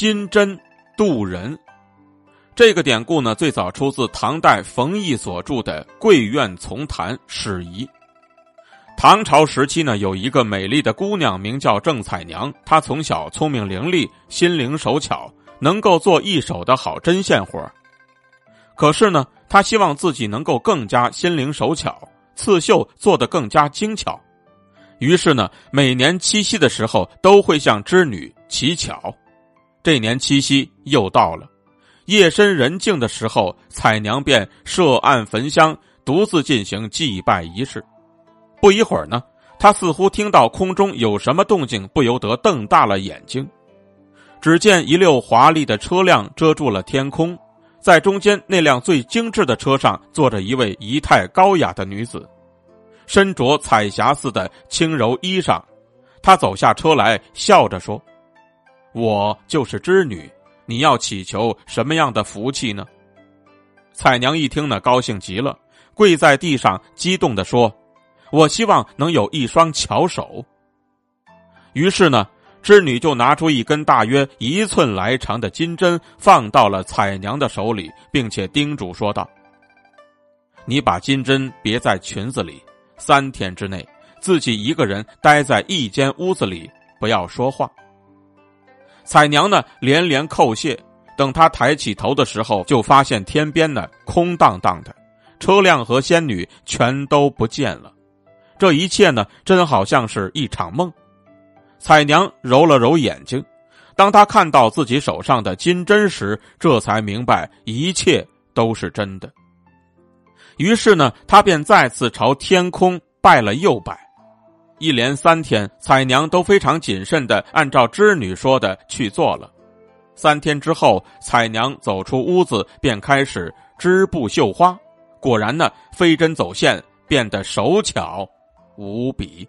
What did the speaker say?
金针渡人。这个典故呢，最早出自唐代冯异所著的《贵苑丛谈史仪》。唐朝时期呢，有一个美丽的姑娘，名叫郑彩娘。她从小聪明伶俐，心灵手巧，能够做一手的好针线活可是呢，她希望自己能够更加心灵手巧，刺绣做得更加精巧。于是呢，每年七夕的时候，都会向织女乞巧。这年七夕又到了，夜深人静的时候，彩娘便设案焚香，独自进行祭拜仪式。不一会儿呢，她似乎听到空中有什么动静，不由得瞪大了眼睛。只见一溜华丽的车辆遮住了天空，在中间那辆最精致的车上坐着一位仪态高雅的女子，身着彩霞似的轻柔衣裳。她走下车来，笑着说：“我就是织女，你要祈求什么样的福气呢？”彩娘一听呢，高兴极了，跪在地上，激动的说。我希望能有一双巧手。于是呢，织女就拿出一根大约一寸来长的金针，放到了彩娘的手里，并且叮嘱说道：“你把金针别在裙子里，三天之内自己一个人待在一间屋子里，不要说话。”彩娘呢连连叩谢。等她抬起头的时候，就发现天边呢空荡荡的，车辆和仙女全都不见了。这一切呢，真好像是一场梦。彩娘揉了揉眼睛，当她看到自己手上的金针时，这才明白一切都是真的。于是呢，她便再次朝天空拜了又拜。一连三天，彩娘都非常谨慎的按照织女说的去做了。三天之后，彩娘走出屋子，便开始织布绣花。果然呢，飞针走线，变得手巧。无比。